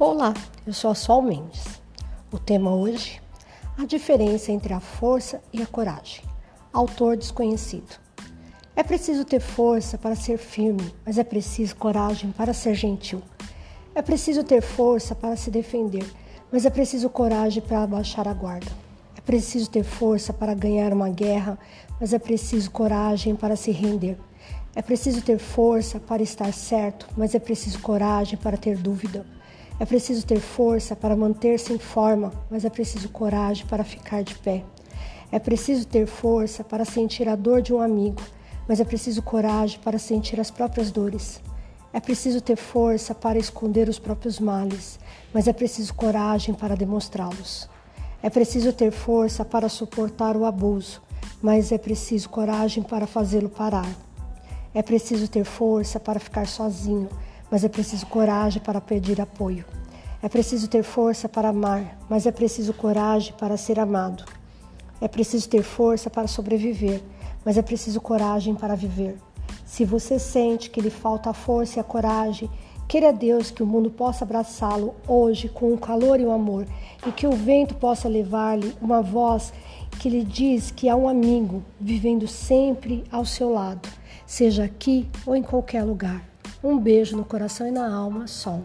Olá, eu sou a Sol Mendes. O tema hoje: a diferença entre a força e a coragem. Autor desconhecido. É preciso ter força para ser firme, mas é preciso coragem para ser gentil. É preciso ter força para se defender, mas é preciso coragem para abaixar a guarda. É preciso ter força para ganhar uma guerra, mas é preciso coragem para se render. É preciso ter força para estar certo, mas é preciso coragem para ter dúvida. É preciso ter força para manter-se em forma, mas é preciso coragem para ficar de pé. É preciso ter força para sentir a dor de um amigo, mas é preciso coragem para sentir as próprias dores. É preciso ter força para esconder os próprios males, mas é preciso coragem para demonstrá-los. É preciso ter força para suportar o abuso, mas é preciso coragem para fazê-lo parar. É preciso ter força para ficar sozinho, mas é preciso coragem para pedir apoio. É preciso ter força para amar, mas é preciso coragem para ser amado. É preciso ter força para sobreviver, mas é preciso coragem para viver. Se você sente que lhe falta a força e a coragem, queira Deus que o mundo possa abraçá-lo hoje com o calor e o amor, e que o vento possa levar-lhe uma voz que lhe diz que há um amigo vivendo sempre ao seu lado, seja aqui ou em qualquer lugar. Um beijo no coração e na alma, Sol.